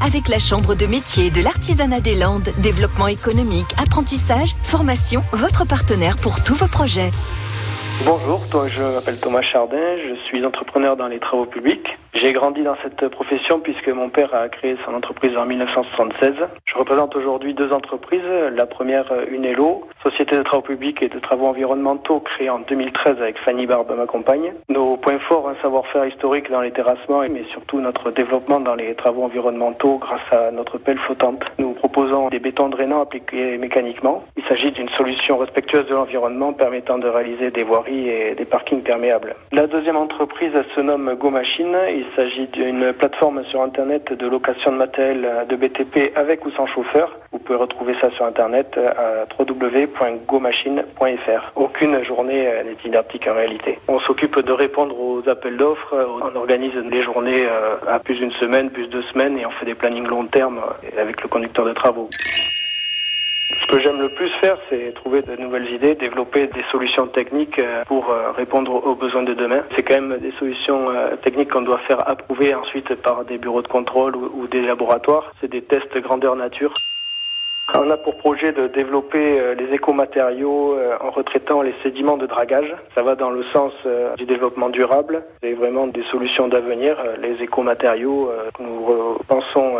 avec la Chambre de métier de l'artisanat des Landes. Développement économique, apprentissage, formation, votre partenaire pour tous vos projets. Bonjour, je m'appelle Thomas Chardin, je suis entrepreneur dans les travaux publics. J'ai grandi dans cette profession puisque mon père a créé son entreprise en 1976. Je représente aujourd'hui deux entreprises. La première, Unelo, société de travaux publics et de travaux environnementaux créée en 2013 avec Fanny Barbe, ma compagne. Nos points forts, un savoir-faire historique dans les terrassements, mais surtout notre développement dans les travaux environnementaux grâce à notre pelle flottante. Des bétons drainants appliqués mécaniquement. Il s'agit d'une solution respectueuse de l'environnement permettant de réaliser des voiries et des parkings perméables. La deuxième entreprise se nomme Go Machine. Il s'agit d'une plateforme sur Internet de location de matériel de BTP avec ou sans chauffeur. Vous pouvez retrouver ça sur Internet à www.gomachine.fr. Aucune journée n'est identique en réalité. On s'occupe de répondre aux appels d'offres. On organise les journées à plus d'une semaine, plus de deux semaines et on fait des plannings long terme avec le conducteur de travaux. Ce que j'aime le plus faire, c'est trouver de nouvelles idées, développer des solutions techniques pour répondre aux besoins de demain. C'est quand même des solutions techniques qu'on doit faire approuver ensuite par des bureaux de contrôle ou des laboratoires. C'est des tests grandeur nature. On a pour projet de développer les écomatériaux en retraitant les sédiments de dragage. Ça va dans le sens du développement durable. C'est vraiment des solutions d'avenir. Les écomatériaux que nous pensons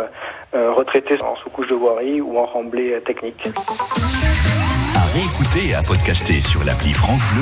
retraités en sous-couche de voirie ou en remblai technique. Réécouter et à podcaster sur l'appli France Bleu